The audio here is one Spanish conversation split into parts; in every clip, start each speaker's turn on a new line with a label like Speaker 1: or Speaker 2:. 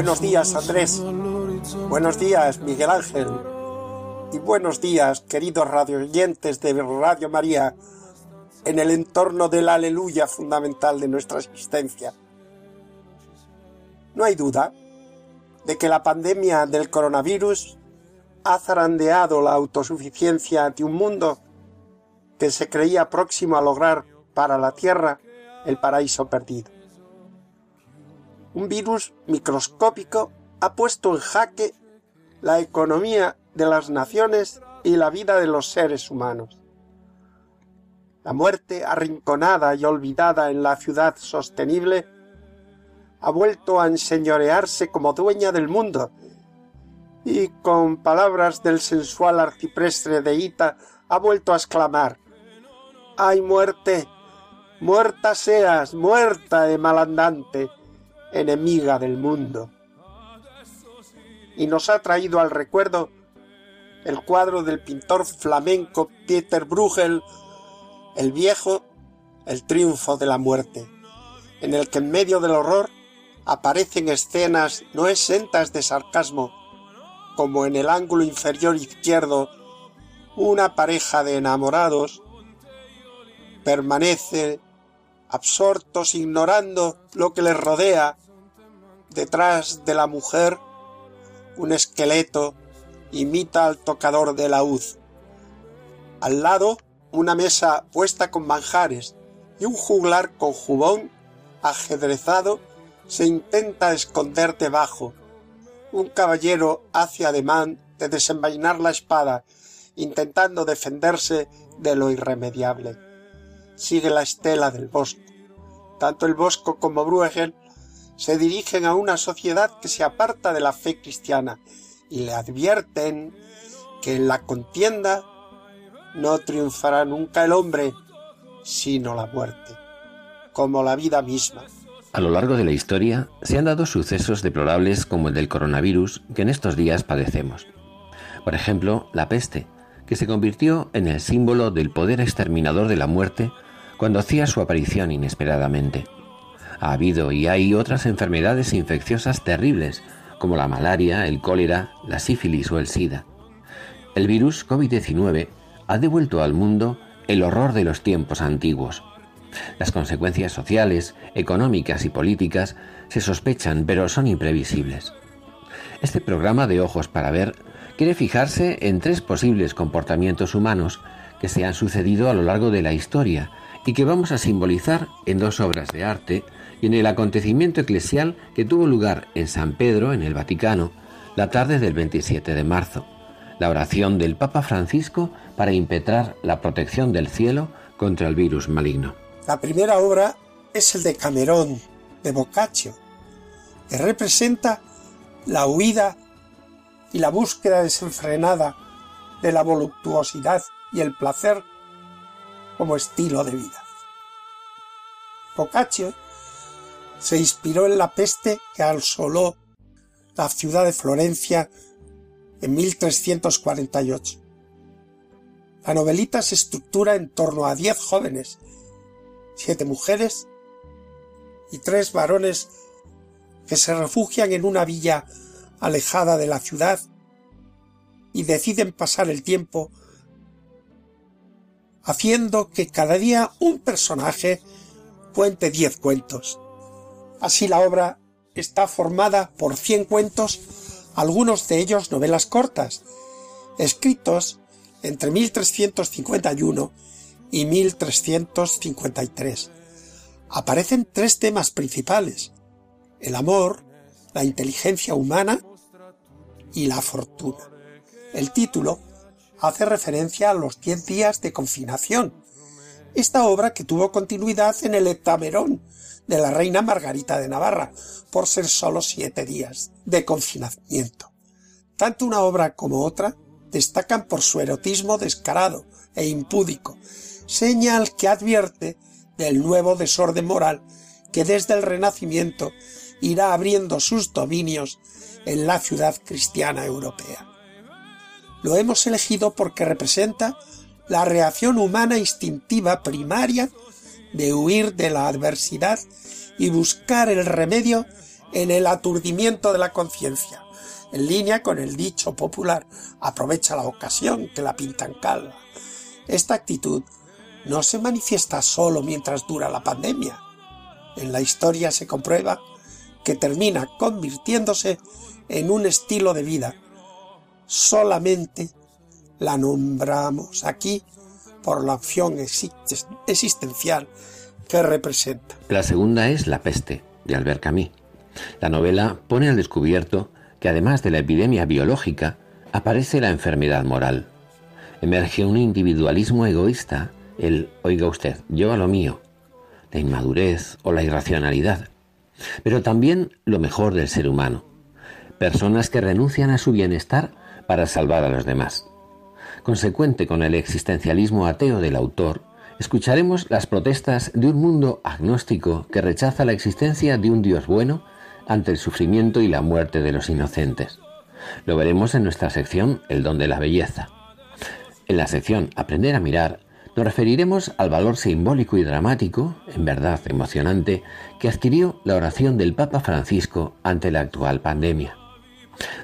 Speaker 1: Buenos días, Andrés. Buenos días, Miguel Ángel. Y buenos días, queridos radioyentes de Radio María, en el entorno del aleluya fundamental de nuestra existencia. No hay duda de que la pandemia del coronavirus ha zarandeado la autosuficiencia de un mundo que se creía próximo a lograr para la Tierra el paraíso perdido un virus microscópico ha puesto en jaque la economía de las naciones y la vida de los seres humanos. La muerte arrinconada y olvidada en la ciudad sostenible ha vuelto a enseñorearse como dueña del mundo y con palabras del sensual arciprestre de Ita ha vuelto a exclamar ¡Ay muerte! ¡Muerta seas, muerta de malandante! Enemiga del mundo. Y nos ha traído al recuerdo el cuadro del pintor flamenco Pieter Bruegel, El viejo, el triunfo de la muerte, en el que en medio del horror aparecen escenas no exentas de sarcasmo, como en el ángulo inferior izquierdo una pareja de enamorados permanece absortos ignorando lo que les rodea. Detrás de la mujer, un esqueleto imita al tocador de laúd. Al lado, una mesa puesta con manjares y un juglar con jubón ajedrezado se intenta esconder debajo. Un caballero hace ademán de desenvainar la espada, intentando defenderse de lo irremediable sigue la estela del bosco. Tanto el bosco como Bruegel se dirigen a una sociedad que se aparta de la fe cristiana y le advierten que en la contienda no triunfará nunca el hombre, sino la muerte, como la vida misma.
Speaker 2: A lo largo de la historia se han dado sucesos deplorables como el del coronavirus que en estos días padecemos. Por ejemplo, la peste, que se convirtió en el símbolo del poder exterminador de la muerte cuando hacía su aparición inesperadamente. Ha habido y hay otras enfermedades infecciosas terribles, como la malaria, el cólera, la sífilis o el SIDA. El virus COVID-19 ha devuelto al mundo el horror de los tiempos antiguos. Las consecuencias sociales, económicas y políticas se sospechan, pero son imprevisibles. Este programa de Ojos para Ver quiere fijarse en tres posibles comportamientos humanos que se han sucedido a lo largo de la historia y que vamos a simbolizar en dos obras de arte y en el acontecimiento eclesial que tuvo lugar en San Pedro, en el Vaticano, la tarde del 27 de marzo, la oración del Papa Francisco para impetrar la protección del cielo contra el virus maligno.
Speaker 1: La primera obra es el de Camerón, de Boccaccio, que representa la huida y la búsqueda desenfrenada de la voluptuosidad y el placer como estilo de vida. Boccaccio se inspiró en la peste que asoló la ciudad de Florencia en 1348 La novelita se estructura en torno a diez jóvenes, siete mujeres y tres varones que se refugian en una villa alejada de la ciudad y deciden pasar el tiempo haciendo que cada día un personaje cuente diez cuentos. Así la obra está formada por cien cuentos, algunos de ellos novelas cortas, escritos entre 1351 y 1353. Aparecen tres temas principales, el amor, la inteligencia humana y la fortuna. El título hace referencia a los diez días de confinación. Esta obra que tuvo continuidad en el Heptamerón de la reina Margarita de Navarra, por ser solo siete días de confinamiento. Tanto una obra como otra destacan por su erotismo descarado e impúdico, señal que advierte del nuevo desorden moral que desde el Renacimiento irá abriendo sus dominios en la ciudad cristiana europea. Lo hemos elegido porque representa la reacción humana instintiva primaria de huir de la adversidad y buscar el remedio en el aturdimiento de la conciencia, en línea con el dicho popular aprovecha la ocasión que la pintan calva. Esta actitud no se manifiesta solo mientras dura la pandemia. En la historia se comprueba que termina convirtiéndose en un estilo de vida. Solamente la nombramos aquí por la opción existencial que representa.
Speaker 2: La segunda es La peste, de Albert Camus. La novela pone al descubierto que además de la epidemia biológica, aparece la enfermedad moral. Emerge un individualismo egoísta, el oiga usted, yo a lo mío, la inmadurez o la irracionalidad, pero también lo mejor del ser humano, personas que renuncian a su bienestar para salvar a los demás. Consecuente con el existencialismo ateo del autor, escucharemos las protestas de un mundo agnóstico que rechaza la existencia de un Dios bueno ante el sufrimiento y la muerte de los inocentes. Lo veremos en nuestra sección El don de la belleza. En la sección Aprender a mirar nos referiremos al valor simbólico y dramático, en verdad emocionante, que adquirió la oración del Papa Francisco ante la actual pandemia.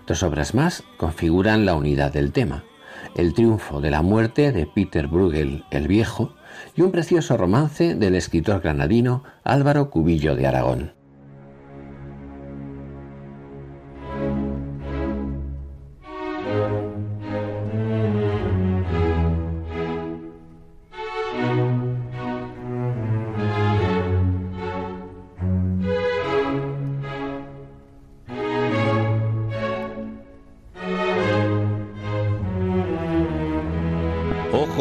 Speaker 2: Dos obras más configuran la unidad del tema. El triunfo de la muerte de Peter Bruegel el Viejo y un precioso romance del escritor granadino Álvaro Cubillo de Aragón.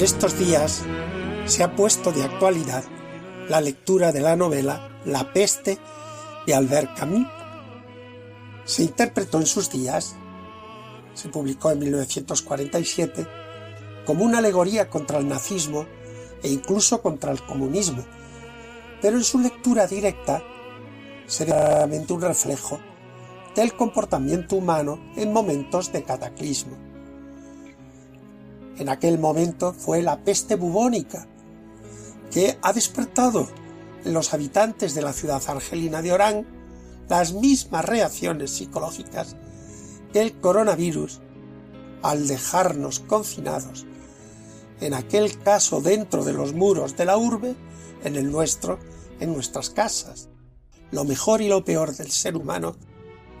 Speaker 1: Estos días se ha puesto de actualidad la lectura de la novela La peste de Albert Camus. Se interpretó en sus días, se publicó en 1947, como una alegoría contra el nazismo e incluso contra el comunismo, pero en su lectura directa sería claramente un reflejo del comportamiento humano en momentos de cataclismo en aquel momento fue la peste bubónica, que ha despertado en los habitantes de la ciudad argelina de Orán las mismas reacciones psicológicas que el coronavirus al dejarnos confinados, en aquel caso dentro de los muros de la urbe, en el nuestro, en nuestras casas. Lo mejor y lo peor del ser humano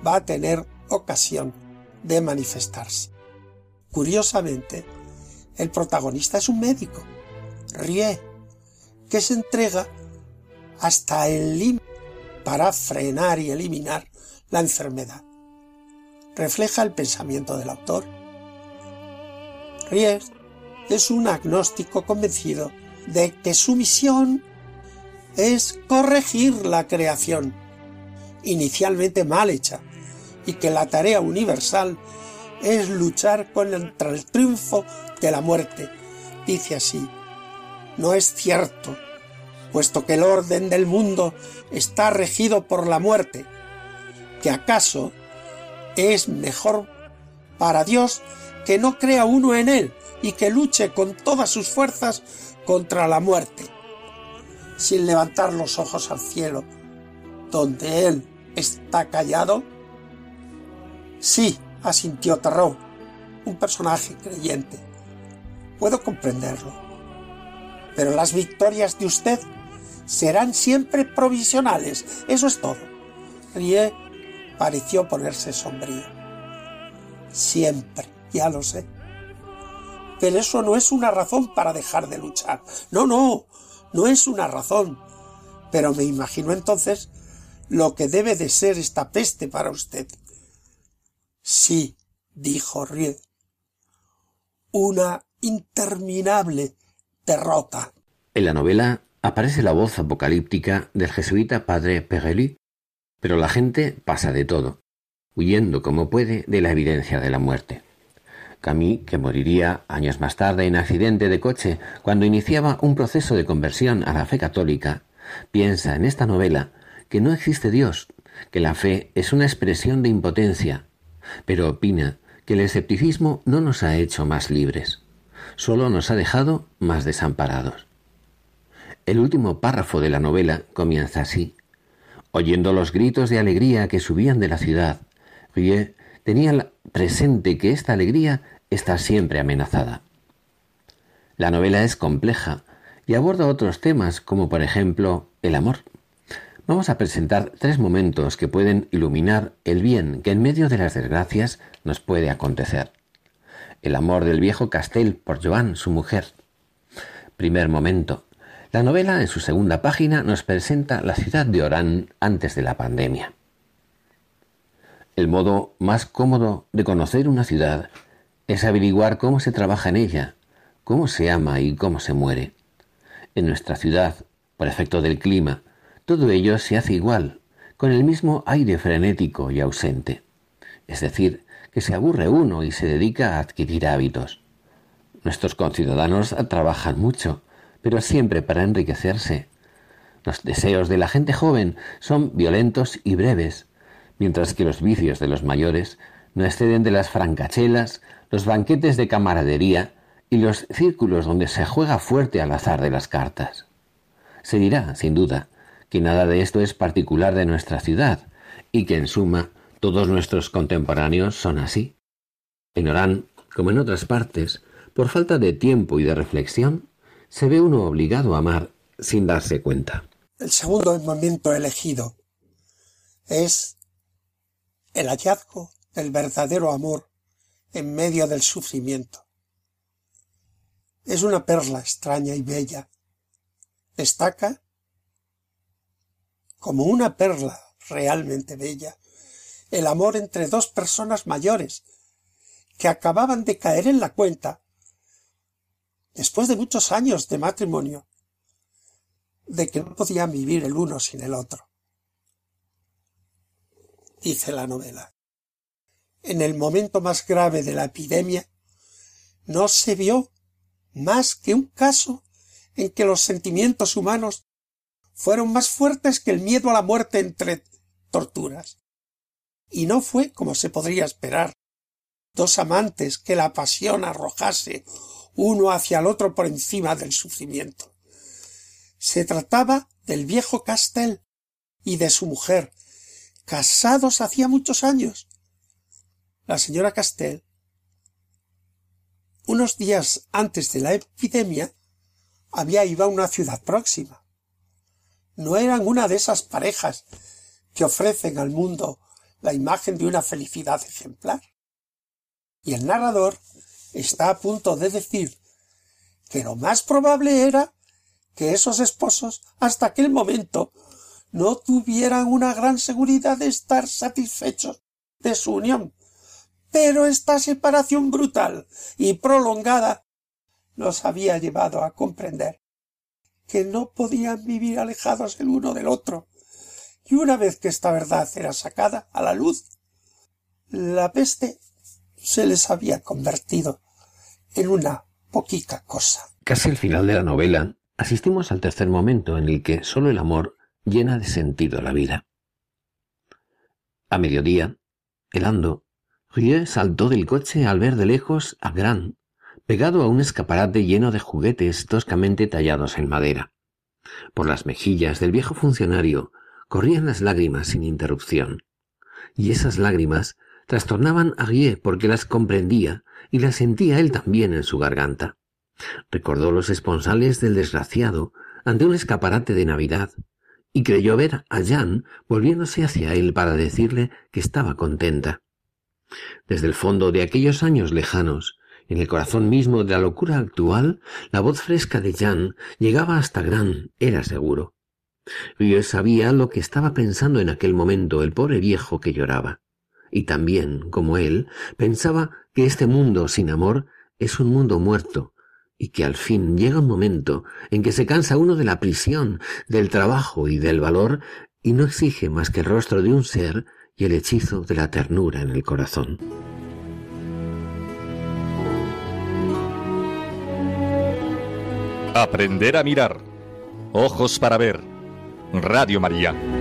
Speaker 1: va a tener ocasión de manifestarse. Curiosamente, el protagonista es un médico, Rie, que se entrega hasta el límite para frenar y eliminar la enfermedad. Refleja el pensamiento del autor. Rie es un agnóstico convencido de que su misión es corregir la creación, inicialmente mal hecha, y que la tarea universal es luchar contra el triunfo de la muerte. Dice así, no es cierto, puesto que el orden del mundo está regido por la muerte, que acaso es mejor para Dios que no crea uno en él y que luche con todas sus fuerzas contra la muerte, sin levantar los ojos al cielo, donde él está callado? Sí, asintió Tarot, un personaje creyente. Puedo comprenderlo. Pero las victorias de usted serán siempre provisionales. Eso es todo. Rie pareció ponerse sombrío. Siempre, ya lo sé. Pero eso no es una razón para dejar de luchar. No, no, no es una razón. Pero me imagino entonces lo que debe de ser esta peste para usted. Sí, dijo Rie. Una interminable derrota.
Speaker 2: En la novela aparece la voz apocalíptica del jesuita padre Perrelli, pero la gente pasa de todo, huyendo como puede de la evidencia de la muerte. Camille, que moriría años más tarde en accidente de coche cuando iniciaba un proceso de conversión a la fe católica, piensa en esta novela que no existe Dios, que la fe es una expresión de impotencia, pero opina que el escepticismo no nos ha hecho más libres, solo nos ha dejado más desamparados. El último párrafo de la novela comienza así. Oyendo los gritos de alegría que subían de la ciudad, Rie tenía presente que esta alegría está siempre amenazada. La novela es compleja y aborda otros temas como por ejemplo el amor. Vamos a presentar tres momentos que pueden iluminar el bien que en medio de las desgracias nos puede acontecer. El amor del viejo Castell por Joan, su mujer. Primer momento. La novela en su segunda página nos presenta la ciudad de Orán antes de la pandemia. El modo más cómodo de conocer una ciudad es averiguar cómo se trabaja en ella, cómo se ama y cómo se muere. En nuestra ciudad, por efecto del clima, todo ello se hace igual, con el mismo aire frenético y ausente. Es decir, que se aburre uno y se dedica a adquirir hábitos. Nuestros conciudadanos trabajan mucho, pero siempre para enriquecerse. Los deseos de la gente joven son violentos y breves, mientras que los vicios de los mayores no exceden de las francachelas, los banquetes de camaradería y los círculos donde se juega fuerte al azar de las cartas. Se dirá, sin duda, que nada de esto es particular de nuestra ciudad, y que en suma todos nuestros contemporáneos son así. En Orán, como en otras partes, por falta de tiempo y de reflexión, se ve uno obligado a amar sin darse cuenta.
Speaker 1: El segundo momento elegido es el hallazgo del verdadero amor en medio del sufrimiento. Es una perla extraña y bella. Destaca como una perla realmente bella, el amor entre dos personas mayores, que acababan de caer en la cuenta, después de muchos años de matrimonio, de que no podían vivir el uno sin el otro. Dice la novela. En el momento más grave de la epidemia, no se vio más que un caso en que los sentimientos humanos fueron más fuertes que el miedo a la muerte entre torturas. Y no fue, como se podría esperar, dos amantes que la pasión arrojase uno hacia el otro por encima del sufrimiento. Se trataba del viejo Castel y de su mujer, casados hacía muchos años. La señora Castel, unos días antes de la epidemia, había ido a una ciudad próxima no eran una de esas parejas que ofrecen al mundo la imagen de una felicidad ejemplar. Y el narrador está a punto de decir que lo más probable era que esos esposos hasta aquel momento no tuvieran una gran seguridad de estar satisfechos de su unión. Pero esta separación brutal y prolongada los había llevado a comprender que no podían vivir alejados el uno del otro. Y una vez que esta verdad era sacada a la luz, la peste se les había convertido en una poquica cosa.
Speaker 2: Casi al final de la novela asistimos al tercer momento en el que sólo el amor llena de sentido la vida. A mediodía, helando, Rieu saltó del coche al ver de lejos a Gran, pegado a un escaparate lleno de juguetes toscamente tallados en madera. Por las mejillas del viejo funcionario corrían las lágrimas sin interrupción, y esas lágrimas trastornaban a Rieu porque las comprendía y las sentía él también en su garganta. Recordó los esponsales del desgraciado ante un escaparate de Navidad y creyó ver a Jan volviéndose hacia él para decirle que estaba contenta. Desde el fondo de aquellos años lejanos, en el corazón mismo de la locura actual, la voz fresca de Jan llegaba hasta Gran, era seguro. Yo sabía lo que estaba pensando en aquel momento el pobre viejo que lloraba. Y también, como él, pensaba que este mundo sin amor es un mundo muerto, y que al fin llega un momento en que se cansa uno de la prisión, del trabajo y del valor, y no exige más que el rostro de un ser y el hechizo de la ternura en el corazón.
Speaker 3: Aprender a mirar. Ojos para ver. Radio María.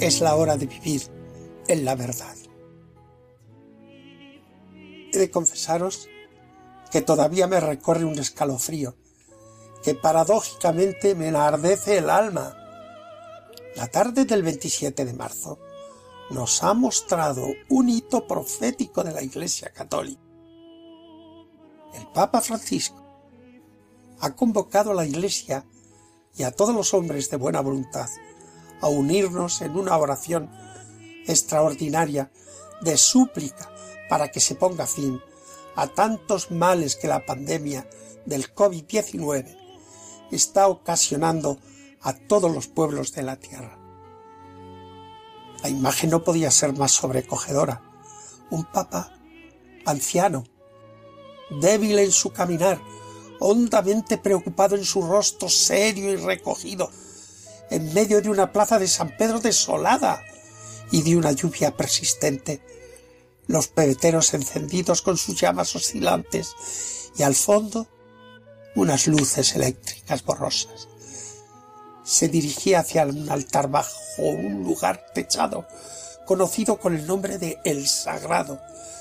Speaker 1: Es la hora de vivir en la verdad. He de confesaros que todavía me recorre un escalofrío que paradójicamente me enardece el alma. La tarde del 27 de marzo nos ha mostrado un hito profético de la Iglesia Católica. El Papa Francisco ha convocado a la Iglesia y a todos los hombres de buena voluntad a unirnos en una oración extraordinaria de súplica para que se ponga fin a tantos males que la pandemia del COVID-19 está ocasionando a todos los pueblos de la tierra. La imagen no podía ser más sobrecogedora. Un papa anciano, débil en su caminar, hondamente preocupado en su rostro serio y recogido, en medio de una plaza de San Pedro desolada y de una lluvia persistente, los pebeteros encendidos con sus llamas oscilantes y al fondo unas luces eléctricas borrosas. Se dirigía hacia un altar bajo un lugar techado, conocido con el nombre de El Sagrado,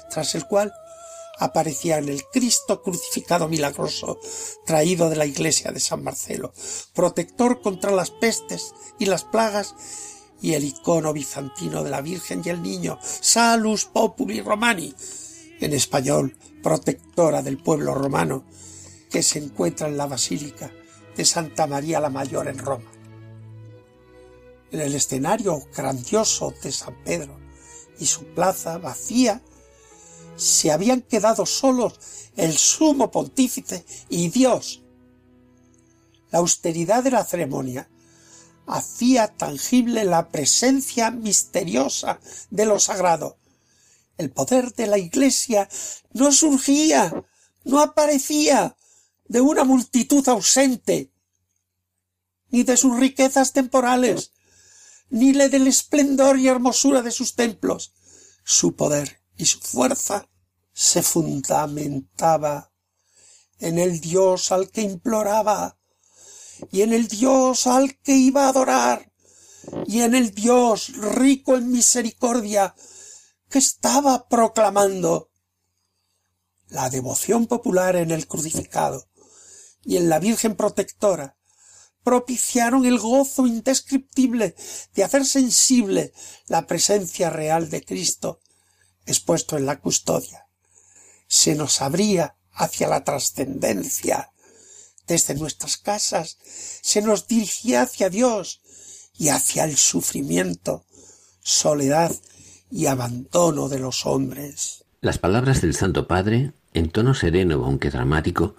Speaker 1: tras el cual aparecía en el Cristo crucificado milagroso traído de la iglesia de San Marcelo, protector contra las pestes y las plagas, y el icono bizantino de la Virgen y el Niño, Salus Populi Romani, en español, protectora del pueblo romano, que se encuentra en la Basílica de Santa María la Mayor en Roma. En el escenario grandioso de San Pedro y su plaza vacía se habían quedado solos el sumo pontífice y Dios. La austeridad de la ceremonia hacía tangible la presencia misteriosa de lo sagrado. El poder de la Iglesia no surgía, no aparecía de una multitud ausente, ni de sus riquezas temporales, ni le del esplendor y hermosura de sus templos. Su poder y su fuerza se fundamentaba en el Dios al que imploraba, y en el Dios al que iba a adorar, y en el Dios rico en misericordia que estaba proclamando. La devoción popular en el crucificado y en la Virgen protectora propiciaron el gozo indescriptible de hacer sensible la presencia real de Cristo expuesto en la custodia. Se nos abría hacia la trascendencia. Desde nuestras casas se nos dirigía hacia Dios y hacia el sufrimiento, soledad y abandono de los hombres.
Speaker 2: Las palabras del Santo Padre, en tono sereno aunque dramático,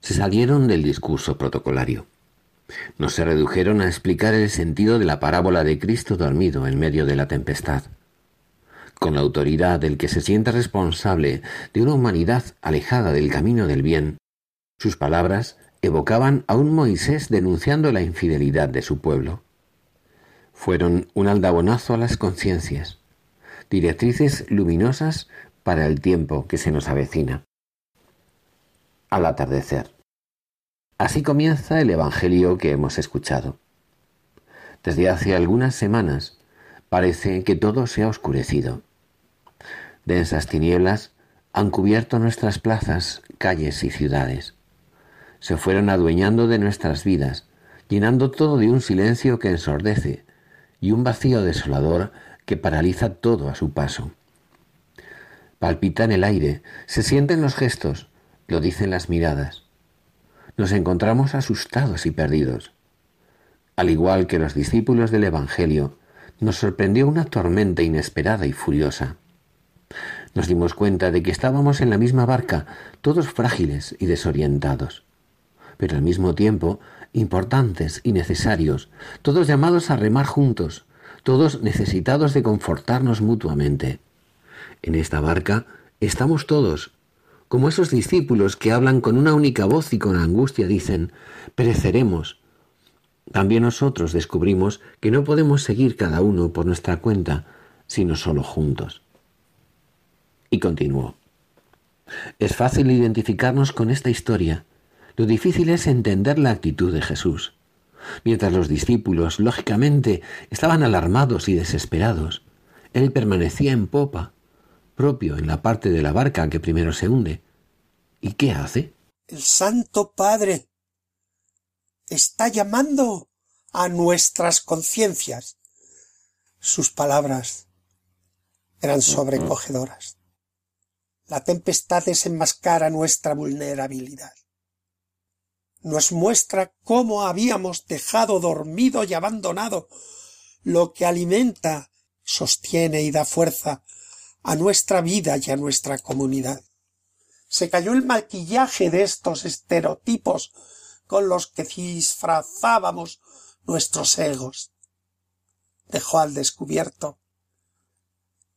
Speaker 2: se salieron del discurso protocolario. No se redujeron a explicar el sentido de la parábola de Cristo dormido en medio de la tempestad. Con la autoridad del que se siente responsable de una humanidad alejada del camino del bien, sus palabras evocaban a un Moisés denunciando la infidelidad de su pueblo. Fueron un aldabonazo a las conciencias, directrices luminosas para el tiempo que se nos avecina. Al atardecer. Así comienza el Evangelio que hemos escuchado. Desde hace algunas semanas parece que todo se ha oscurecido. Densas tinieblas han cubierto nuestras plazas, calles y ciudades. Se fueron adueñando de nuestras vidas, llenando todo de un silencio que ensordece y un vacío desolador que paraliza todo a su paso. Palpita en el aire, se sienten los gestos, lo dicen las miradas nos encontramos asustados y perdidos. Al igual que los discípulos del Evangelio, nos sorprendió una tormenta inesperada y furiosa. Nos dimos cuenta de que estábamos en la misma barca, todos frágiles y desorientados, pero al mismo tiempo importantes y necesarios, todos llamados a remar juntos, todos necesitados de confortarnos mutuamente. En esta barca estamos todos, como esos discípulos que hablan con una única voz y con angustia dicen, pereceremos. También nosotros descubrimos que no podemos seguir cada uno por nuestra cuenta, sino solo juntos. Y continuó. Es fácil identificarnos con esta historia. Lo difícil es entender la actitud de Jesús. Mientras los discípulos, lógicamente, estaban alarmados y desesperados, él permanecía en popa, propio en la parte de la barca que primero se hunde. ¿Y qué hace?
Speaker 1: El Santo Padre está llamando a nuestras conciencias. Sus palabras eran sobrecogedoras. La tempestad desenmascara nuestra vulnerabilidad. Nos muestra cómo habíamos dejado dormido y abandonado lo que alimenta, sostiene y da fuerza a nuestra vida y a nuestra comunidad. Se cayó el maquillaje de estos estereotipos con los que disfrazábamos nuestros egos. Dejó al descubierto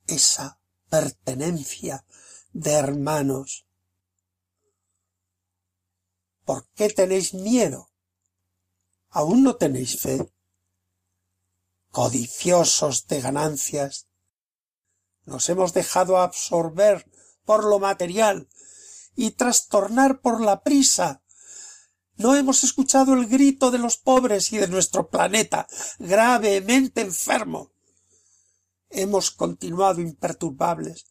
Speaker 1: esa pertenencia de hermanos. ¿Por qué tenéis miedo? ¿Aún no tenéis fe? Codiciosos de ganancias, nos hemos dejado absorber por lo material y trastornar por la prisa. No hemos escuchado el grito de los pobres y de nuestro planeta gravemente enfermo. Hemos continuado imperturbables,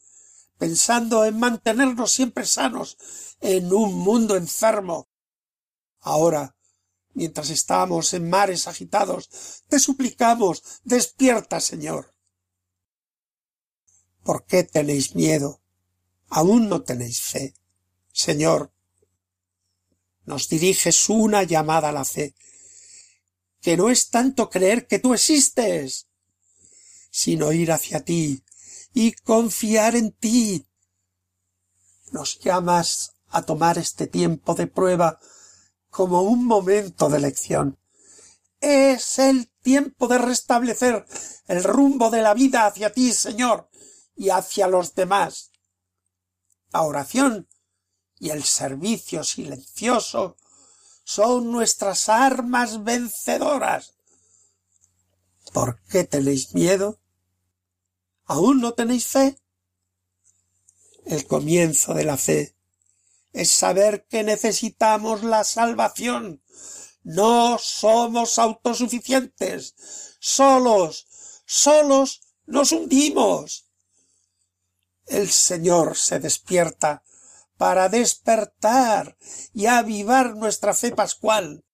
Speaker 1: pensando en mantenernos siempre sanos en un mundo enfermo. Ahora, mientras estamos en mares agitados, te suplicamos, despierta, Señor. ¿Por qué tenéis miedo? ¿Aún no tenéis fe? Señor, nos diriges una llamada a la fe, que no es tanto creer que tú existes, sino ir hacia ti y confiar en ti. Nos llamas a tomar este tiempo de prueba como un momento de lección. Es el tiempo de restablecer el rumbo de la vida hacia ti, Señor, y hacia los demás. La oración y el servicio silencioso son nuestras armas vencedoras. ¿Por qué tenéis miedo? ¿Aún no tenéis fe? El comienzo de la fe es saber que necesitamos la salvación, No somos autosuficientes. Solos, solos nos hundimos. El Señor se despierta para despertar y avivar nuestra fe pascual.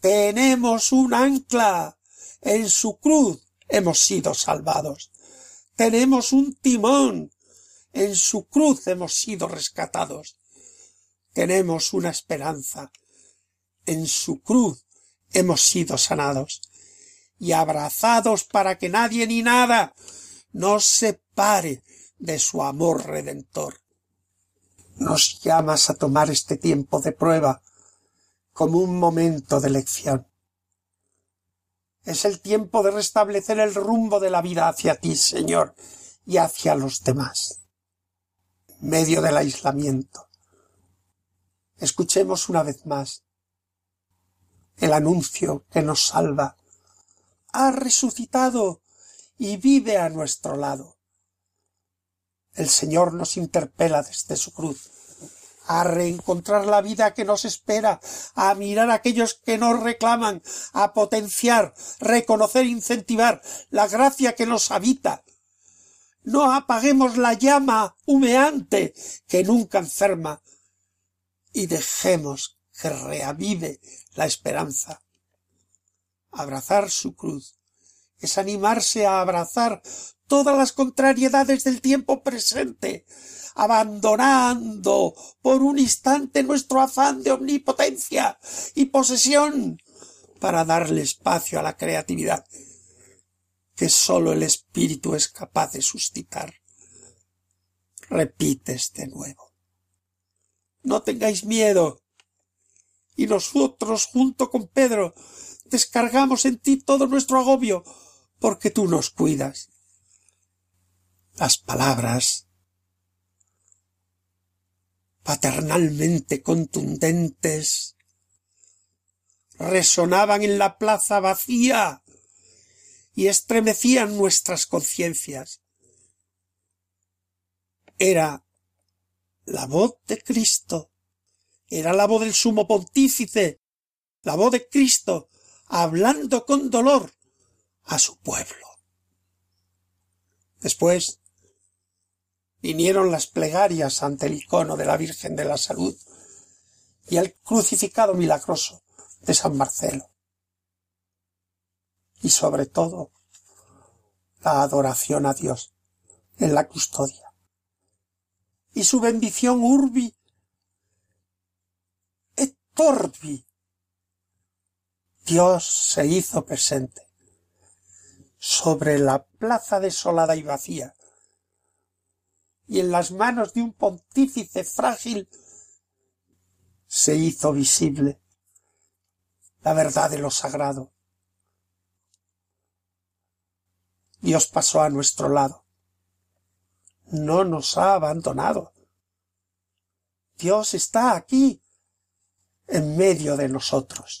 Speaker 1: Tenemos un ancla. En su cruz hemos sido salvados. Tenemos un timón. En su cruz hemos sido rescatados. Tenemos una esperanza. En su cruz hemos sido sanados y abrazados para que nadie ni nada nos separe de su amor redentor. Nos llamas a tomar este tiempo de prueba como un momento de lección. Es el tiempo de restablecer el rumbo de la vida hacia ti, Señor, y hacia los demás. En medio del aislamiento. Escuchemos una vez más el anuncio que nos salva. Ha resucitado y vive a nuestro lado. El Señor nos interpela desde su cruz a reencontrar la vida que nos espera, a mirar a aquellos que nos reclaman, a potenciar, reconocer, incentivar la gracia que nos habita. No apaguemos la llama humeante que nunca enferma y dejemos que reavive la esperanza. Abrazar su cruz es animarse a abrazar todas las contrariedades del tiempo presente, abandonando por un instante nuestro afán de omnipotencia y posesión para darle espacio a la creatividad que sólo el espíritu es capaz de suscitar. Repites de nuevo. No tengáis miedo. Y nosotros, junto con Pedro, descargamos en ti todo nuestro agobio, porque tú nos cuidas. Las palabras paternalmente contundentes resonaban en la plaza vacía y estremecían nuestras conciencias. Era la voz de Cristo, era la voz del sumo pontífice, la voz de Cristo hablando con dolor a su pueblo. Después vinieron las plegarias ante el icono de la Virgen de la Salud y el crucificado milagroso de San Marcelo. Y sobre todo la adoración a Dios en la custodia y su bendición urbi et torbi. Dios se hizo presente sobre la plaza desolada y vacía y en las manos de un pontífice frágil se hizo visible la verdad de lo sagrado. Dios pasó a nuestro lado. No nos ha abandonado. Dios está aquí, en medio de nosotros.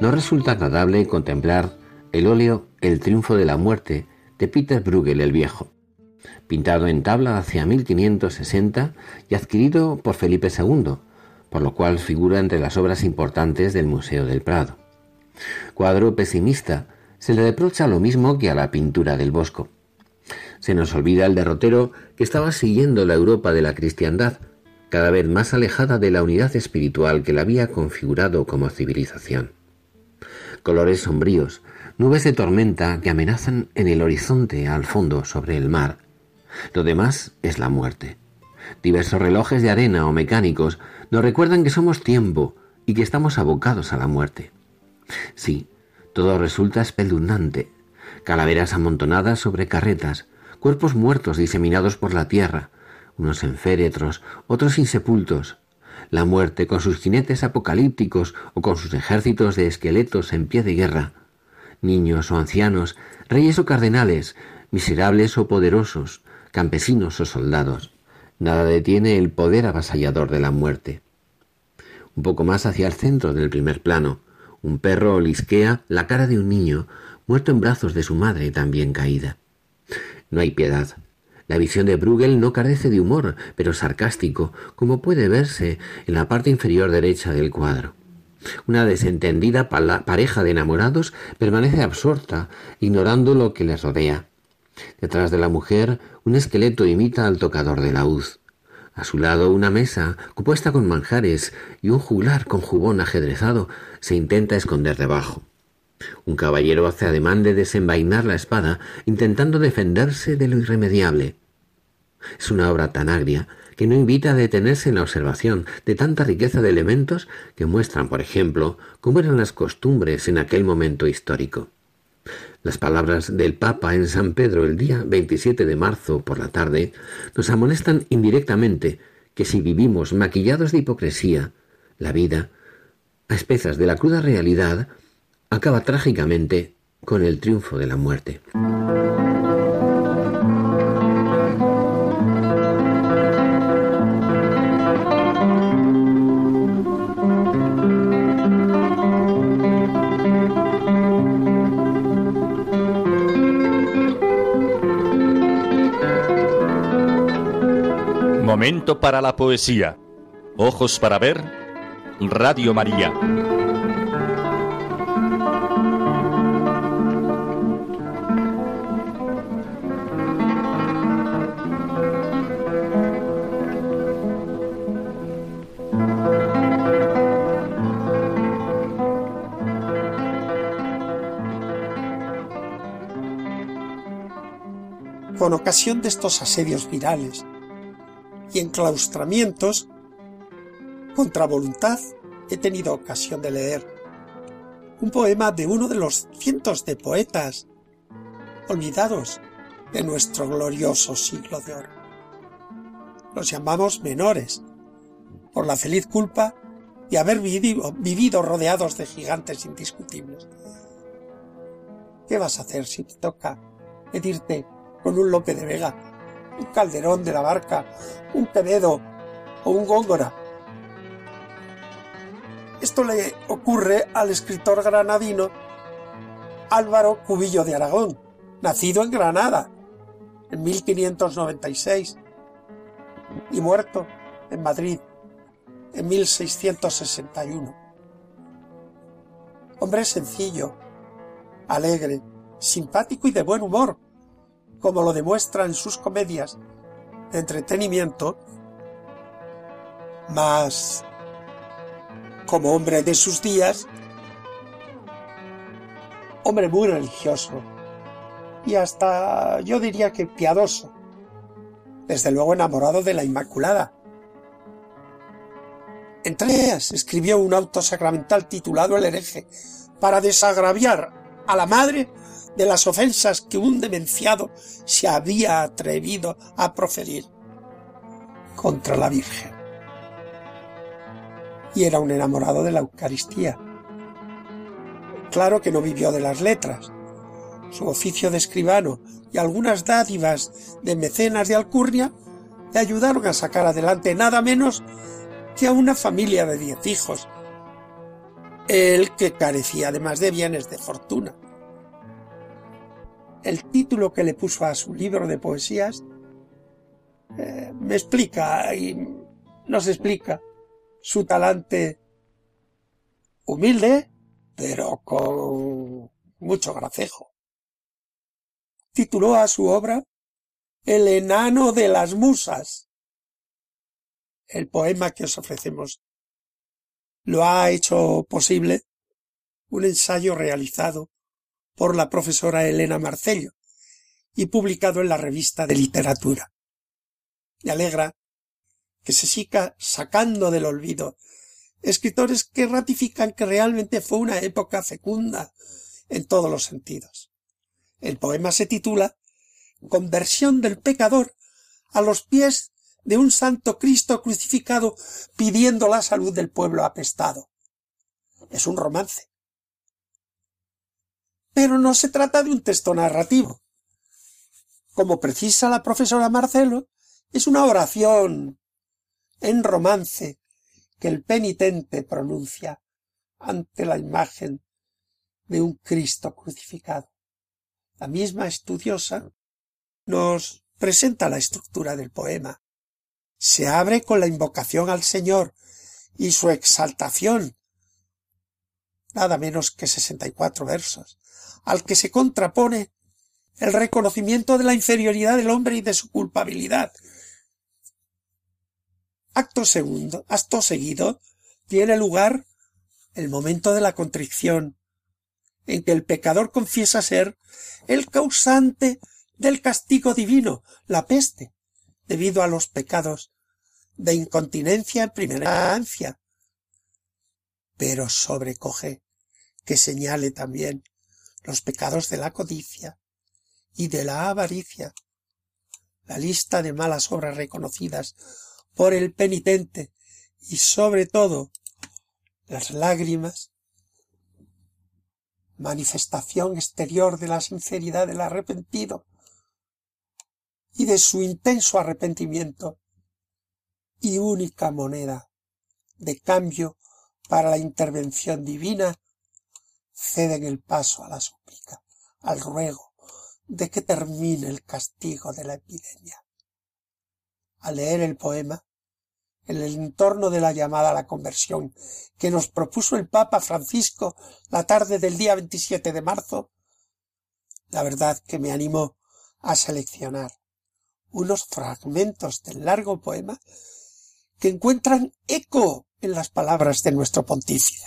Speaker 2: No resulta agradable contemplar el óleo El triunfo de la muerte de Peter Bruegel el Viejo, pintado en tabla hacia 1560 y adquirido por Felipe II, por lo cual figura entre las obras importantes del Museo del Prado. Cuadro pesimista, se le reprocha lo mismo que a la pintura del Bosco. Se nos olvida el derrotero que estaba siguiendo la Europa de la cristiandad, cada vez más alejada de la unidad espiritual que la había configurado como civilización. Colores sombríos, nubes de tormenta que amenazan en el horizonte al fondo sobre el mar. Lo demás es la muerte. Diversos relojes de arena o mecánicos nos recuerdan que somos tiempo y que estamos abocados a la muerte. Sí, todo resulta espeluznante. Calaveras amontonadas sobre carretas, cuerpos muertos diseminados por la tierra, unos en féretros, otros insepultos. La muerte con sus jinetes apocalípticos o con sus ejércitos de esqueletos en pie de guerra. Niños o ancianos, reyes o cardenales, miserables o poderosos, campesinos o soldados. Nada detiene el poder avasallador de la muerte. Un poco más hacia el centro del primer plano, un perro olisquea la cara de un niño muerto en brazos de su madre también caída. No hay piedad. La visión de Bruegel no carece de humor, pero sarcástico, como puede verse en la parte inferior derecha del cuadro. Una desentendida pareja de enamorados permanece absorta, ignorando lo que les rodea. Detrás de la mujer, un esqueleto imita al tocador de laúd. A su lado, una mesa, compuesta con manjares, y un juglar con jubón ajedrezado se intenta esconder debajo. Un caballero hace ademán de desenvainar la espada, intentando defenderse de lo irremediable. Es una obra tan agria que no invita a detenerse en la observación de tanta riqueza de elementos que muestran, por ejemplo, cómo eran las costumbres en aquel momento histórico. Las palabras del Papa en San Pedro el día 27 de marzo por la tarde nos amonestan indirectamente que si vivimos maquillados de hipocresía, la vida, a espezas de la cruda realidad, acaba trágicamente con el triunfo de la muerte.
Speaker 3: Momento para la poesía. Ojos para ver. Radio María.
Speaker 1: Ocasión de estos asedios virales, y enclaustramientos, contra voluntad he tenido ocasión de leer un poema de uno de los cientos de poetas olvidados de nuestro glorioso siglo de oro. Los llamamos menores, por la feliz culpa de haber vivido, vivido rodeados de gigantes indiscutibles. ¿Qué vas a hacer si te toca medirte con un Lope de Vega un Calderón de la Barca, un Quevedo o un Góngora. Esto le ocurre al escritor granadino Álvaro Cubillo de Aragón, nacido en Granada en 1596 y muerto en Madrid en 1661. Hombre sencillo, alegre, simpático y de buen humor, como lo demuestra en sus comedias de entretenimiento, mas como hombre de sus días, hombre muy religioso y hasta yo diría que piadoso, desde luego enamorado de la Inmaculada. Entre ellas escribió un auto sacramental titulado El hereje, para desagraviar a la madre de las ofensas que un demenciado se había atrevido a proferir contra la Virgen. Y era un enamorado de la Eucaristía. Claro que no vivió de las letras. Su oficio de escribano y algunas dádivas de mecenas de Alcurnia le ayudaron a sacar adelante nada menos que a una familia de diez hijos, él que carecía además de bienes de fortuna el título que le puso a su libro de poesías eh, me explica y nos explica su talante humilde, pero con mucho gracejo. Tituló a su obra El enano de las musas. El poema que os ofrecemos lo ha hecho posible un ensayo realizado por la profesora Elena Marcello y publicado en la revista de literatura. Me alegra que se siga sacando del olvido escritores que ratifican que realmente fue una época fecunda en todos los sentidos. El poema se titula Conversión del pecador a los pies de un santo Cristo crucificado pidiendo la salud del pueblo apestado. Es un romance. Pero no se trata de un texto narrativo. Como precisa la profesora Marcelo, es una oración en romance que el penitente pronuncia ante la imagen de un Cristo crucificado. La misma estudiosa nos presenta la estructura del poema. Se abre con la invocación al Señor y su exaltación, nada menos que sesenta y cuatro versos, al que se contrapone el reconocimiento de la inferioridad del hombre y de su culpabilidad, Acto segundo, acto seguido, tiene lugar el momento de la contrición, en que el pecador confiesa ser el causante del castigo divino, la peste, debido a los pecados de incontinencia en primera instancia. Pero sobrecoge que señale también los pecados de la codicia y de la avaricia. La lista de malas obras reconocidas por el penitente y sobre todo las lágrimas, manifestación exterior de la sinceridad del arrepentido y de su intenso arrepentimiento y única moneda de cambio para la intervención divina, ceden el paso a la súplica, al ruego de que termine el castigo de la epidemia. Al leer el poema, en el entorno de la llamada a la conversión que nos propuso el Papa Francisco la tarde del día 27 de marzo, la verdad que me animó a seleccionar unos fragmentos del largo poema que encuentran eco en las palabras de nuestro pontífice.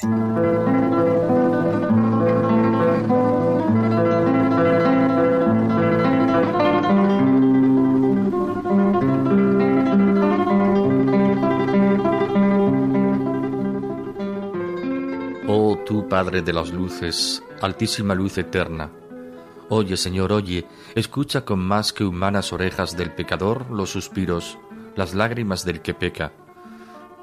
Speaker 4: Padre de las luces, altísima luz eterna. Oye, Señor, oye, escucha con más que humanas orejas del pecador los suspiros, las lágrimas del que peca.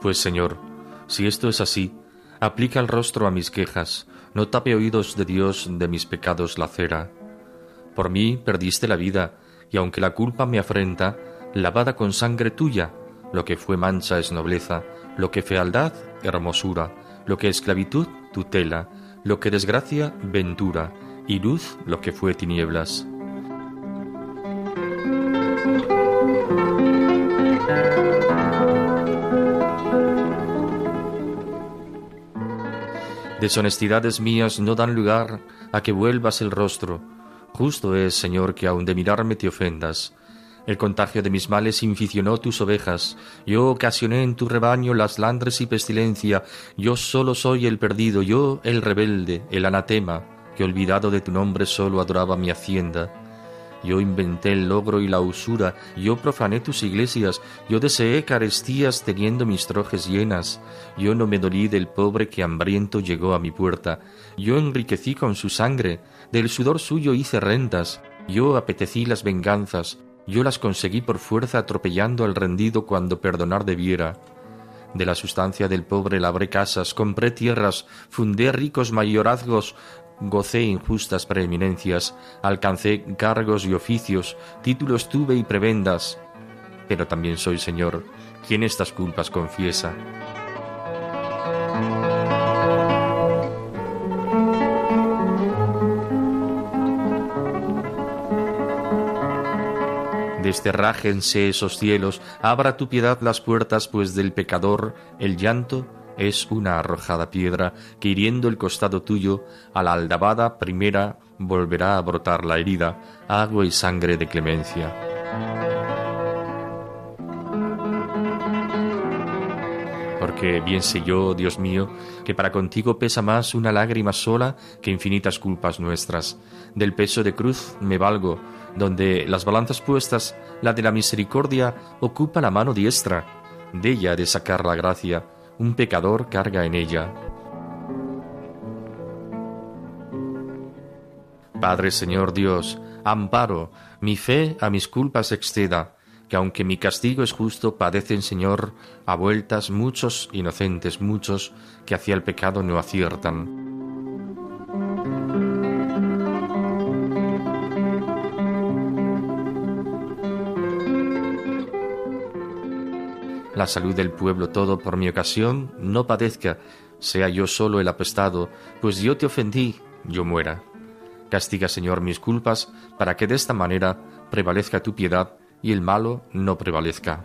Speaker 4: Pues, Señor, si esto es así, aplica el rostro a mis quejas, no tape oídos de Dios de mis pecados la cera. Por mí perdiste la vida, y aunque la culpa me afrenta, lavada con sangre tuya, lo que fue mancha es nobleza, lo que fealdad, hermosura, lo que esclavitud, tutela, lo que desgracia, ventura, y luz, lo que fue tinieblas. Deshonestidades mías no dan lugar a que vuelvas el rostro. Justo es, Señor, que aun de mirarme te ofendas. El contagio de mis males inficionó tus ovejas. Yo ocasioné en tu rebaño las landres y pestilencia. Yo solo soy el perdido, yo el rebelde, el anatema, que olvidado de tu nombre solo adoraba mi hacienda. Yo inventé el logro y la usura, yo profané tus iglesias, yo deseé carestías teniendo mis trojes llenas, yo no me dolí del pobre que hambriento llegó a mi puerta, yo enriquecí con su sangre, del sudor suyo hice rentas, yo apetecí las venganzas, yo las conseguí por fuerza atropellando al rendido cuando perdonar debiera. De la sustancia del pobre labré casas, compré tierras, fundé ricos mayorazgos, gocé injustas preeminencias, alcancé cargos y oficios, títulos tuve y prebendas. Pero también soy Señor, quien estas culpas confiesa. Desterrájense esos cielos, abra tu piedad las puertas, pues del pecador el llanto es una arrojada piedra que hiriendo el costado tuyo, a la aldabada primera volverá a brotar la herida, agua y sangre de clemencia. porque bien sé yo, Dios mío, que para contigo pesa más una lágrima sola que infinitas culpas nuestras. Del peso de cruz me valgo, donde las balanzas puestas, la de la misericordia ocupa la mano diestra, de ella de sacar la gracia, un pecador carga en ella. Padre Señor Dios, amparo, mi fe a mis culpas exceda, que aunque mi castigo es justo, padecen, Señor, a vueltas muchos inocentes, muchos que hacia el pecado no aciertan. La salud del pueblo todo por mi ocasión no padezca, sea yo solo el apestado, pues yo te ofendí, yo muera. Castiga, Señor, mis culpas, para que de esta manera prevalezca tu piedad y el malo no prevalezca.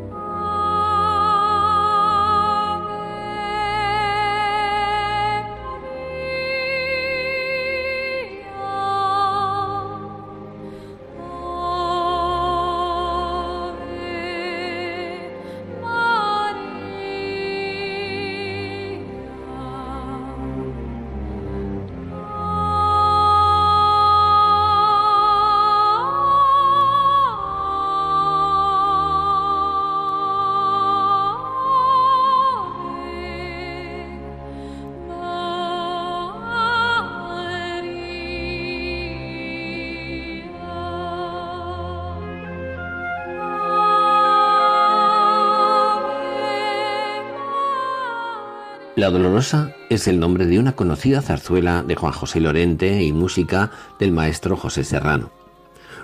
Speaker 2: La Dolorosa es el nombre de una conocida zarzuela de Juan José Lorente y música del maestro José Serrano.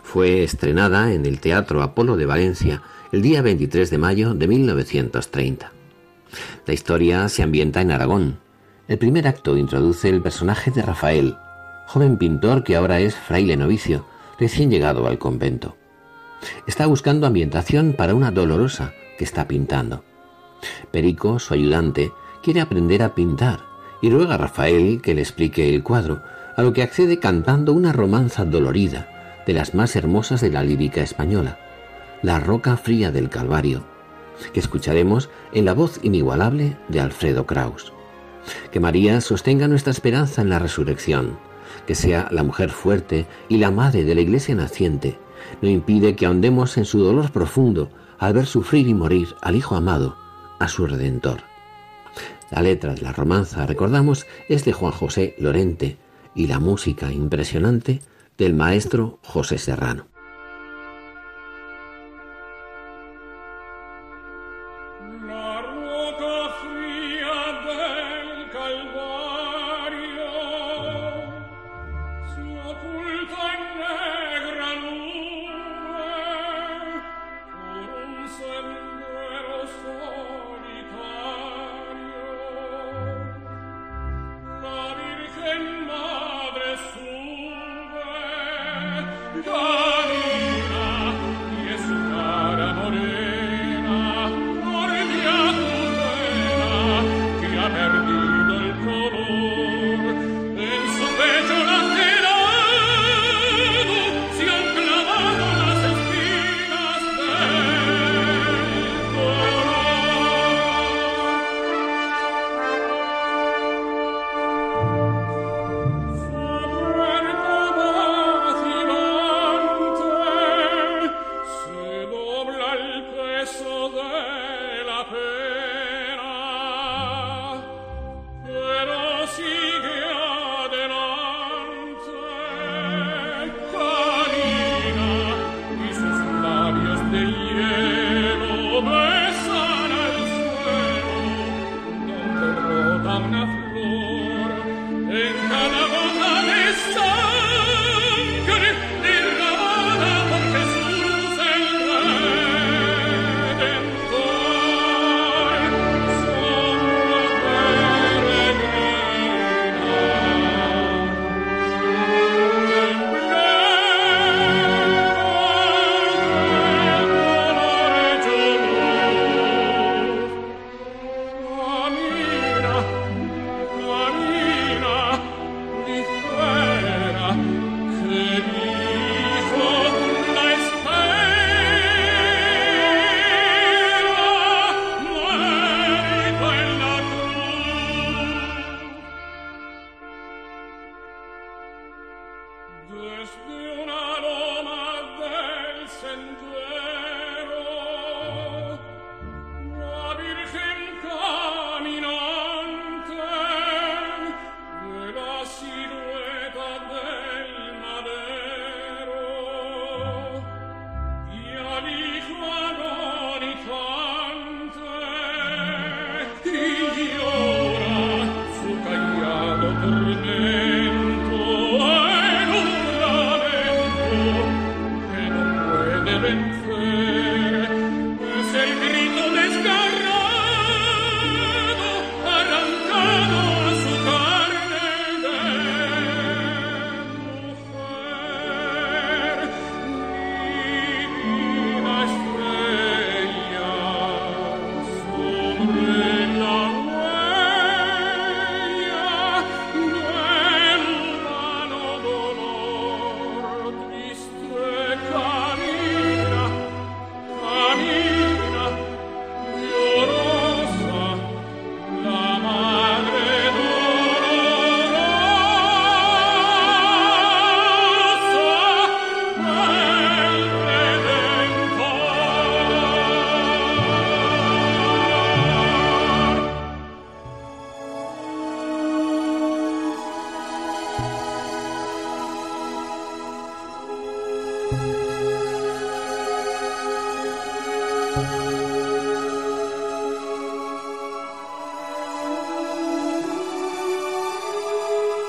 Speaker 2: Fue estrenada en el Teatro Apolo de Valencia el día 23 de mayo de 1930. La historia se ambienta en Aragón. El primer acto introduce el personaje de Rafael, joven pintor que ahora es fraile novicio, recién llegado al convento. Está buscando ambientación para una dolorosa que está pintando. Perico, su ayudante, quiere aprender a pintar y ruega a Rafael que le explique el cuadro, a lo que accede cantando una romanza dolorida, de las más hermosas de la lírica española, La roca fría del Calvario, que escucharemos en la voz inigualable de Alfredo Kraus. Que María sostenga nuestra esperanza en la resurrección, que sea la mujer fuerte y la madre de la iglesia naciente, no impide que ahondemos en su dolor profundo al ver sufrir y morir al Hijo amado, a su Redentor. La letra de la romanza, recordamos, es de Juan José Lorente y la música impresionante del maestro José Serrano.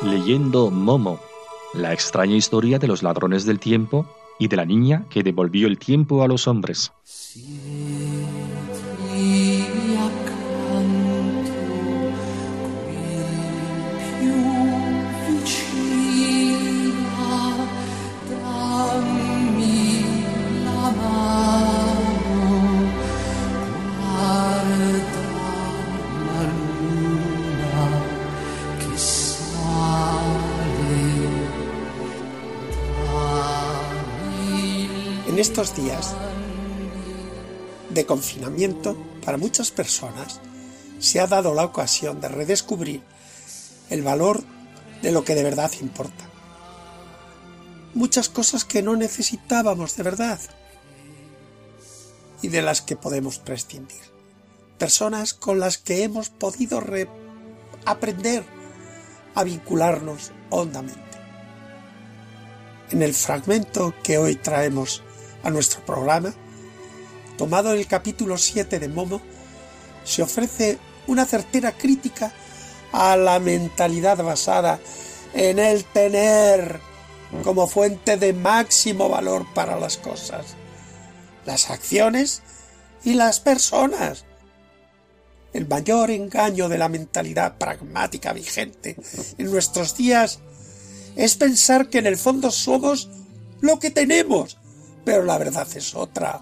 Speaker 3: Leyendo Momo, la extraña historia de los ladrones del tiempo y de la niña que devolvió el tiempo a los hombres.
Speaker 1: Para muchas personas se ha dado la ocasión de redescubrir el valor de lo que de verdad importa. Muchas cosas que no necesitábamos de verdad y de las que podemos prescindir. Personas con las que hemos podido aprender a vincularnos hondamente. En el fragmento que hoy traemos a nuestro programa, tomado en el capítulo 7 de Momo, se ofrece una certera crítica a la mentalidad basada en el tener como fuente de máximo valor para las cosas, las acciones y las personas. El mayor engaño de la mentalidad pragmática vigente en nuestros días es pensar que en el fondo somos lo que tenemos pero la verdad es otra.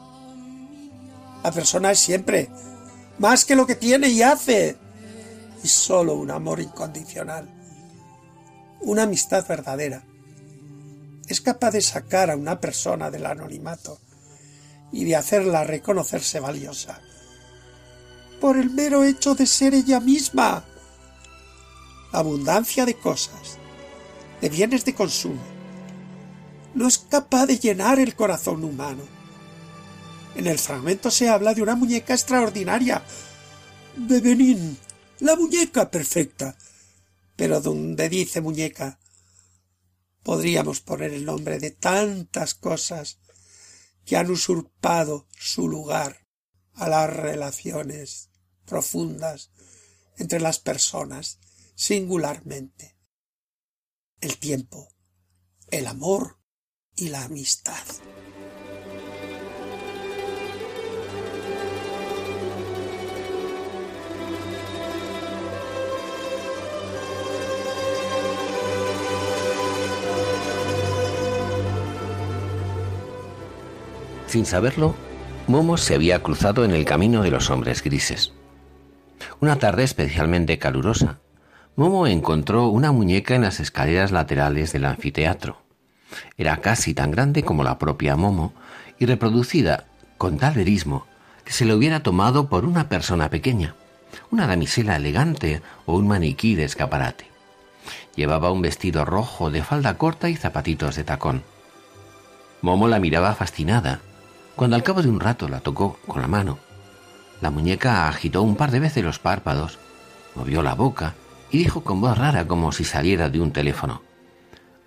Speaker 1: La persona es siempre más que lo que tiene y hace, y solo un amor incondicional, una amistad verdadera, es capaz de sacar a una persona del anonimato y de hacerla reconocerse valiosa por el mero hecho de ser ella misma. Abundancia de cosas, de bienes de consumo, no es capaz de llenar el corazón humano. En el fragmento se habla de una muñeca extraordinaria, de Benín, la muñeca perfecta. Pero donde dice muñeca, podríamos poner el nombre de tantas cosas que han usurpado su lugar a las relaciones profundas entre las personas singularmente. El tiempo, el amor, y la amistad.
Speaker 2: Sin saberlo, Momo se había cruzado en el camino de los hombres grises. Una tarde especialmente calurosa, Momo encontró una muñeca en las escaleras laterales del anfiteatro. Era casi tan grande como la propia Momo y reproducida con tal verismo que se le hubiera tomado por una persona pequeña, una damisela elegante o un maniquí de escaparate. Llevaba un vestido rojo de falda corta y zapatitos de tacón. Momo la miraba fascinada, cuando al cabo de un rato la tocó con la mano. La muñeca agitó un par de veces los párpados, movió la boca y dijo con voz rara como si saliera de un teléfono.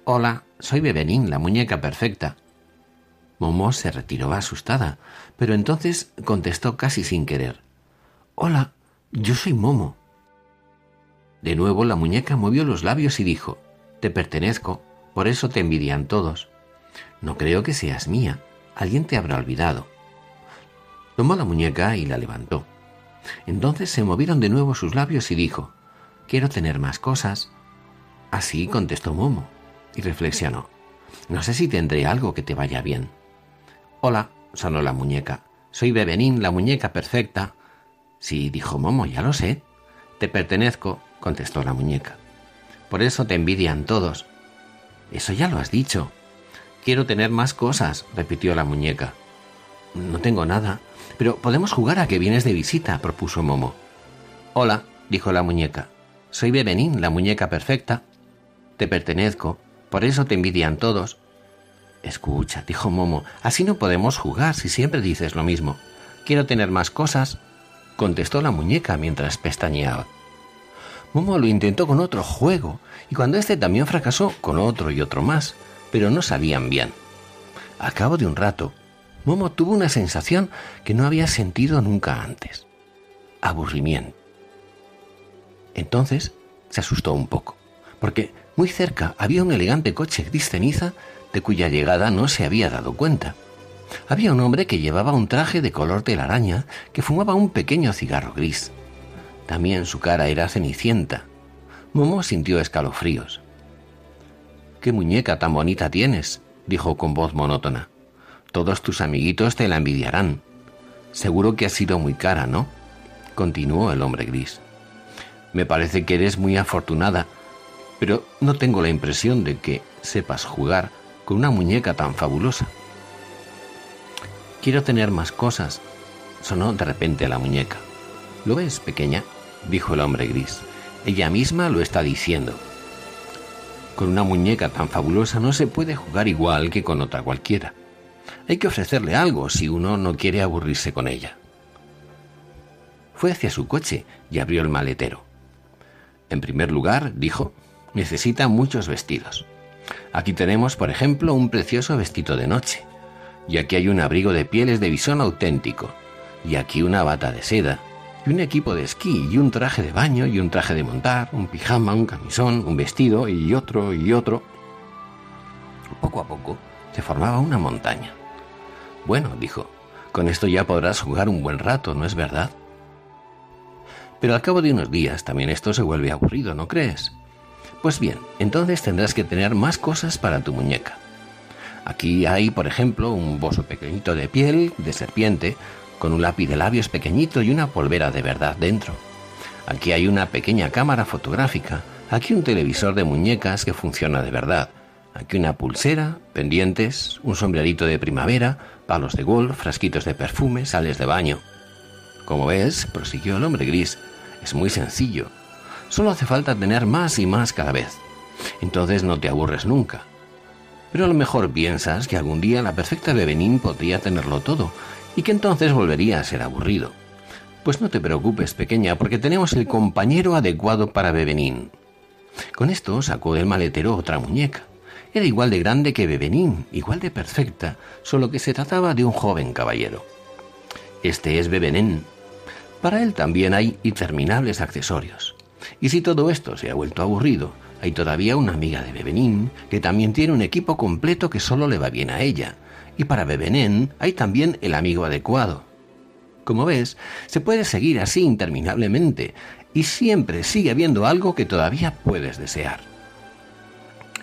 Speaker 2: Hola, soy Bebenín, la muñeca perfecta. Momo se retiró asustada, pero entonces contestó casi sin querer. Hola, yo soy Momo. De nuevo la muñeca movió los labios y dijo, Te pertenezco, por eso te envidian todos. No creo que seas mía, alguien te habrá olvidado. Tomó la muñeca y la levantó. Entonces se movieron de nuevo sus labios y dijo, Quiero tener más cosas. Así contestó Momo y reflexionó. No sé si tendré algo que te vaya bien. Hola, sonó la muñeca. Soy Bebenín, la muñeca perfecta. Sí, dijo Momo, ya lo sé. Te pertenezco, contestó la muñeca. Por eso te envidian todos. Eso ya lo has dicho. Quiero tener más cosas, repitió la muñeca. No tengo nada, pero podemos jugar a que vienes de visita, propuso Momo. Hola, dijo la muñeca. Soy Bebenín, la muñeca perfecta. Te pertenezco, por eso te envidian todos. Escucha, dijo Momo, así no podemos jugar si siempre dices lo mismo. Quiero tener más cosas, contestó la muñeca mientras pestañeaba. Momo lo intentó con otro juego, y cuando este también fracasó, con otro y otro más, pero no sabían bien. Al cabo de un rato, Momo tuvo una sensación que no había sentido nunca antes. Aburrimiento. Entonces se asustó un poco, porque Muy cerca había un elegante coche gris ceniza de cuya llegada no se había dado cuenta. Había un hombre que llevaba un traje de color telaraña que fumaba un pequeño cigarro gris. También su cara era cenicienta. Momo sintió escalofríos. ¿Qué muñeca tan bonita tienes? dijo con voz monótona. Todos tus amiguitos te la envidiarán. Seguro que ha sido muy cara, ¿no? continuó el hombre gris. Me parece que eres muy afortunada, pero no tengo la impresión de que sepas jugar con una muñeca tan fabulosa. Quiero tener más cosas, sonó de repente la muñeca. ¿Lo ves, pequeña? dijo el hombre gris. Ella misma lo está diciendo. Con una muñeca tan fabulosa no se puede jugar igual que con otra cualquiera. Hay que ofrecerle algo si uno no quiere aburrirse con ella. Fue hacia su coche y abrió el maletero. En primer lugar, dijo, necesita muchos vestidos. Aquí tenemos, por ejemplo, un precioso vestido de noche. Y aquí hay un abrigo de pieles de bisón auténtico. Y aquí una bata de seda. Y un equipo de esquí y un traje de baño y un traje de montar, un pijama, un camisón, un vestido y otro y otro. Poco a poco se formaba una montaña. Bueno, dijo, con esto ya podrás jugar un buen rato, ¿no es verdad? Pero al cabo de unos días también esto se vuelve aburrido, ¿no crees? Pues bien, entonces tendrás que tener más cosas para tu muñeca. Aquí hay, por ejemplo, un bozo pequeñito de piel, de serpiente, con un lápiz de labios pequeñito y una polvera de verdad dentro. Aquí hay una pequeña cámara fotográfica, aquí un televisor de muñecas que funciona de verdad, aquí una pulsera, pendientes, un sombrerito de primavera, palos de golf, frasquitos de perfume, sales de baño. Como ves, prosiguió el hombre gris, es muy sencillo. Solo hace falta tener más y más cada vez. Entonces no te aburres nunca. Pero a lo mejor piensas que algún día la perfecta Bebenín podría tenerlo todo y que entonces volvería a ser aburrido. Pues no te preocupes, pequeña, porque tenemos el compañero adecuado para Bebenín. Con esto sacó del maletero otra muñeca. Era igual de grande que Bebenín, igual de perfecta, solo que se trataba de un joven caballero. Este es Bebenín. Para él también hay interminables accesorios. Y si todo esto se ha vuelto aburrido, hay todavía una amiga de Bebenín que también tiene un equipo completo que solo le va bien a ella. Y para Bebenín hay también el amigo adecuado. Como ves, se puede seguir así interminablemente y siempre sigue habiendo algo que todavía puedes desear.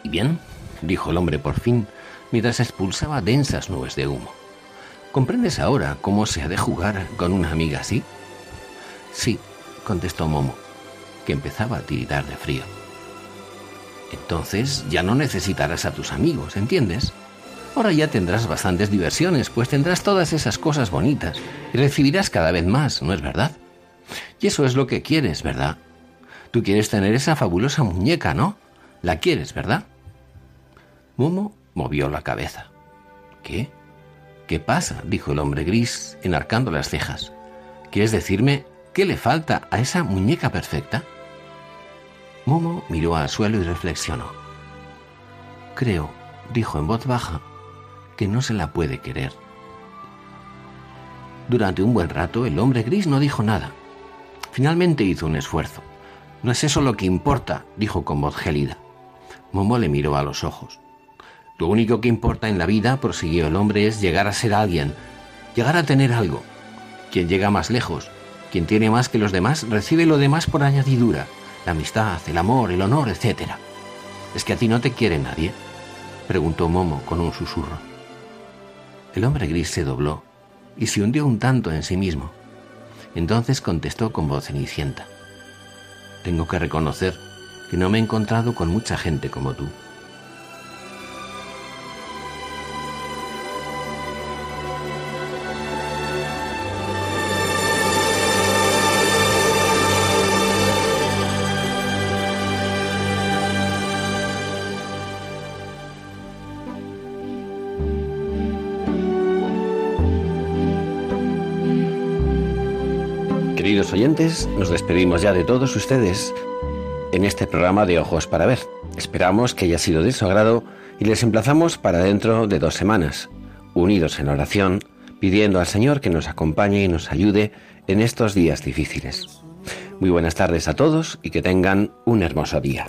Speaker 2: ¿Y bien? dijo el hombre por fin, mientras expulsaba densas nubes de humo. ¿Comprendes ahora cómo se ha de jugar con una amiga así? Sí, contestó Momo, que empezaba a tiritar de frío. Entonces ya no necesitarás a tus amigos, ¿entiendes? Ahora ya tendrás bastantes diversiones, pues tendrás todas esas cosas bonitas y recibirás cada vez más, ¿no es verdad? Y eso es lo que quieres, ¿verdad? Tú quieres tener esa fabulosa muñeca, ¿no? La quieres, ¿verdad? Momo movió la cabeza. ¿Qué? ¿Qué pasa? dijo el hombre gris, enarcando las cejas. ¿Quieres decirme qué le falta a esa muñeca perfecta? Momo miró al suelo y reflexionó. Creo, dijo en voz baja, que no se la puede querer. Durante un buen rato el hombre gris no dijo nada. Finalmente hizo un esfuerzo. No es eso lo que importa, dijo con voz gélida. Momo le miró a los ojos. Lo único que importa en la vida, prosiguió el hombre, es llegar a ser alguien, llegar a tener algo. Quien llega más lejos, quien tiene más que los demás, recibe lo demás por añadidura la amistad, el amor, el honor, etc. ¿Es que a ti no te quiere nadie? preguntó Momo con un susurro. El hombre gris se dobló y se hundió un tanto en sí mismo. Entonces contestó con voz cenicienta. Tengo que reconocer que no me he encontrado con mucha gente como tú. Nos despedimos ya de todos ustedes en este programa de Ojos para Ver. Esperamos que haya sido de su agrado y les emplazamos para dentro de dos semanas, unidos en oración, pidiendo al Señor que nos acompañe y nos ayude en estos días difíciles. Muy buenas tardes a todos y que tengan un hermoso día.